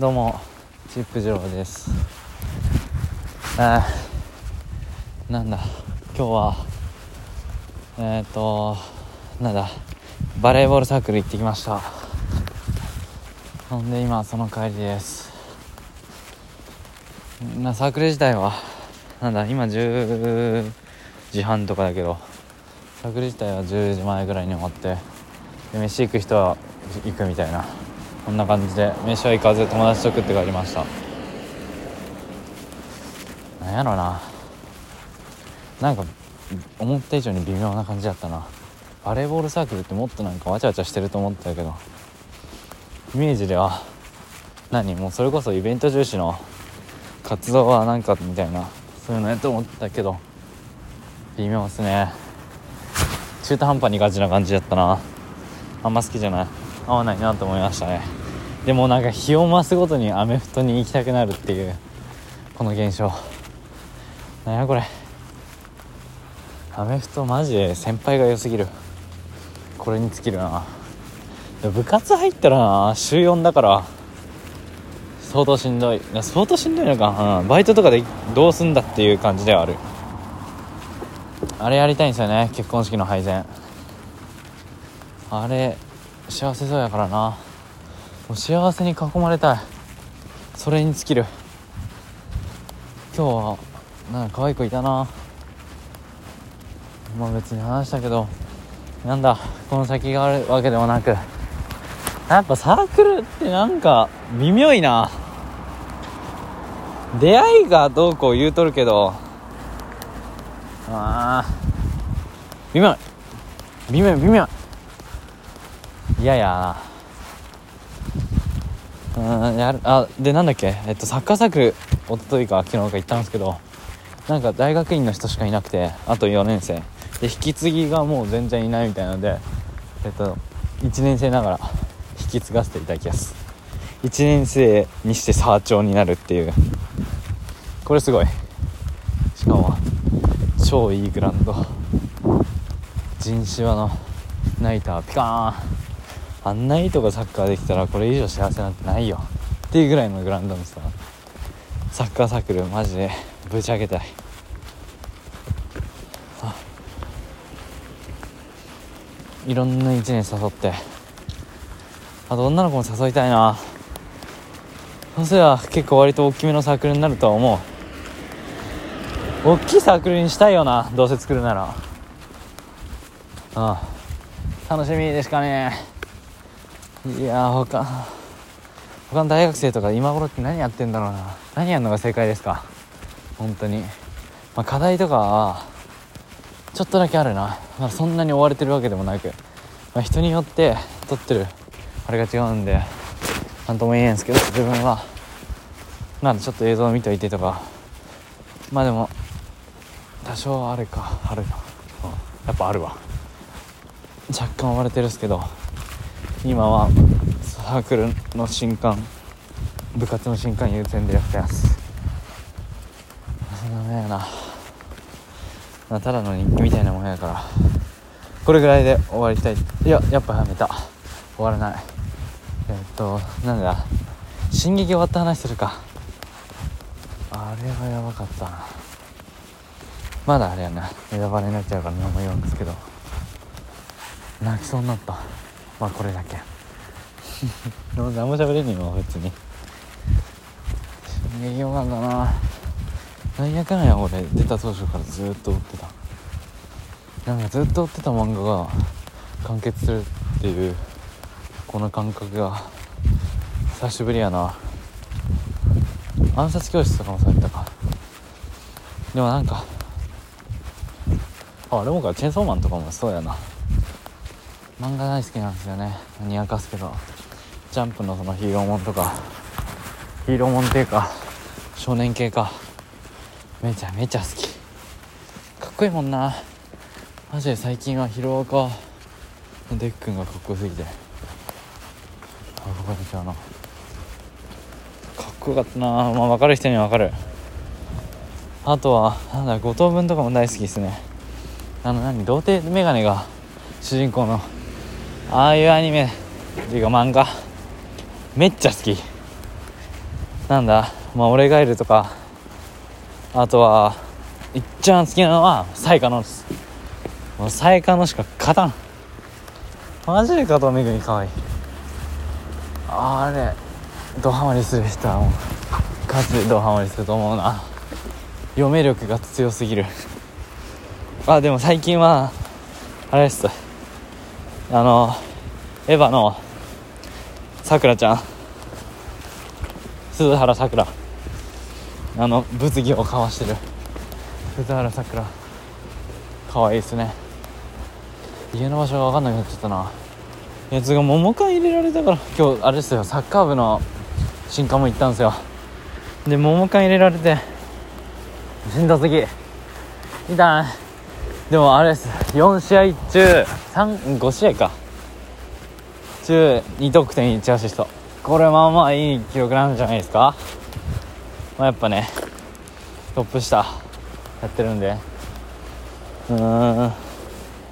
どうもチップ次郎です。あーなんだ今日はえっ、ー、となんだバレーボールサークル行ってきました。ほんで今その帰りです。なサークル自体はなんだ今10時半とかだけどサークル自体は10時前ぐらいに終わってで飯行く人は行くみたいな。こんな感じで飯は行かず友達と食って帰りました。なんやろな。なんか思った以上に微妙な感じだったな。バレーボールサークルってもっとなんかわちゃわちゃしてると思ったけど。イメージでは何？もうそれこそイベント重視の活動は何かみたいなそういうのやと思ったけど。微妙っすね。中途半端にガチな感じだったな。あんま好きじゃない。合わないなと思いましたね。でもなんか日を増すごとにアメフトに行きたくなるっていうこの現象。なんやこれ。アメフトマジで先輩が良すぎる。これに尽きるな。部活入ったらな週4だから。相当しんどい。相当しんどいのか、うん、バイトとかでどうすんだっていう感じではある。あれやりたいんですよね。結婚式の配膳。あれ幸せそうやからな。もう幸せに囲まれたい。それに尽きる。今日はなんか可愛い子いたな。まあ別に話したけどなんだこの先があるわけでもなく。やっぱサークルってなんか微妙いな。出会いがどうこう言うとるけど。ああ微妙。微妙微妙。いやや。うんやるあでなんだっけ？えっとサッカーサークル一昨日か昨日か行ったんですけどなんか大学院の人しかいなくてあと4年生。で引き継ぎがもう全然いないみたいなのでえっと1年生ながら引き継がせていただきます1年生にしてサー長になるっていう。これすごい。しかも超いいグラウンド。人芝のナイターピカーン。あんないいとこサッカーできたらこれ以上幸せなんてないよ。っていうぐらいのグランドにさサッカーサークルマジでぶち上げたい。いろんな1年誘って。あと女の子も誘いたいな。そうすれば結構割と大きめのサークルになるとは思う。大きいサークルにしたいよなどうせ作るなら。ああ。楽しみでしかね。いやほか他の大学生とか今頃って何やってんだろうな。何やるのが正解ですか？本当に。まあ課題とかはちょっとだけあるな、まあ、そんなに追われてるわけでもなく、まあ、人によって撮ってる。あれが違うんで何とも言えんすけど自分は。なんでちょっと映像を見といてとか。まあでも多少あるか。あるな、うん、やっぱあるわ。若干追われてるっすけど。今はサークルの新刊部活の新刊優先でやってます。そんなねやな。ただの日記みたいなもんやからこれぐらいで終わりたい。いややっぱやめた。終わらない。えっとなんだ。進撃終わった話するか。あれはやばかったな。まだあれやな。ネタバレになっちゃうから何も言うんですけど。泣きそうになった。まあこれだけ。何も喋れねえよ別に。進撃よかったな。なんやかんや俺。出た当初からずっと追ってた。なんかずっと追ってた漫画が完結するっていうこの感覚が久しぶりやな。暗殺教室とかもされたか。でもなんかああれもかチェンソーマンとかもそうやな。漫画大好きなんですよね。にやかすけど。ジャンプのそのヒーローもんとか。ヒーローもんっていうか少年系か。めちゃめちゃ好き。かっこいいもんな。マジで最近はヒロアカ。のデックンがかっこよすぎて。あこんにちはな。かっこよかったな。まあ分かる人には分かる。あとはなんだ五等分とかも大好きですね。あの何童貞メガネが主人公のああいうアニメっていうか漫画めっちゃ好き。なんだまあ俺がいるとかあとはいっちゃん好きなのはサイカノです。もうサイカノしか勝たん。マジで加藤めぐみかわい。いあれドハマりする人はもうガチでドハマりすると思うな。読め力が強すぎる。あでも最近はあれです。あのエヴァのさくらちゃん。鈴原さくら。あの物議を交わしてる。鈴原さくら。かわいいですね。家の場所が分かんなくなっちゃったな。やつが桃缶入れられたから今日あれですよ。サッカー部の新刊も行ったんですよ。で桃缶入れられてしんどすぎ痛いでもあれです。4試合中35試合か。中2得点1アシスト。これまあまあいい記録なんじゃないですか、まあ、やっぱねトップ下やってるんで。うーん。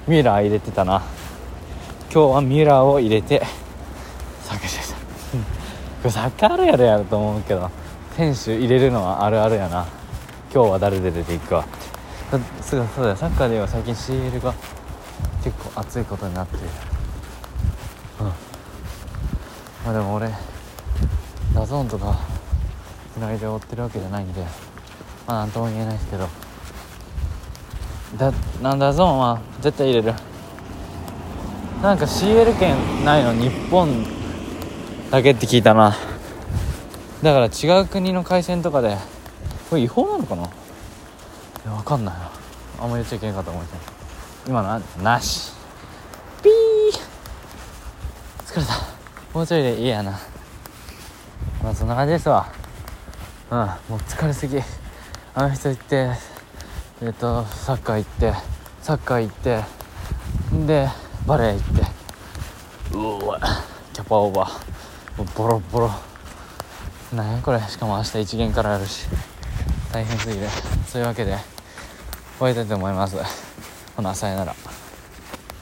ミラー入れてたな。今日はミラーを入れて作詞した。これサッカーあるやるやると思うけど。選手入れるのはあるあるやな。今日は誰で出ていくわそうそうだよサッカーでは最近 CL が結構熱いことになってる。うん。まあでも俺ダゾーンとかつないで追ってるわけじゃないんでまあなんとも言えないですけど。だなんだゾーンは絶対入れる。なんか CL 圏ないの日本だけって聞いたな。だから違う国の回線とかでこれ違法なのかな？や分かんないな。あんま言っちゃいけんかと思って今のはなし。ピー。疲れた。もうちょいでいいやな。まあそんな感じですわ。うんもう疲れすぎ。あの人行ってえっ、とサッカー行ってサッカー行ってでバレー行って。うわ。キャパオーバー。もうボロボロ。なんやこれ。しかも明日一限からあるし。大変すぎる。そういうわけで。終わりたいと思います。ほなさよなら。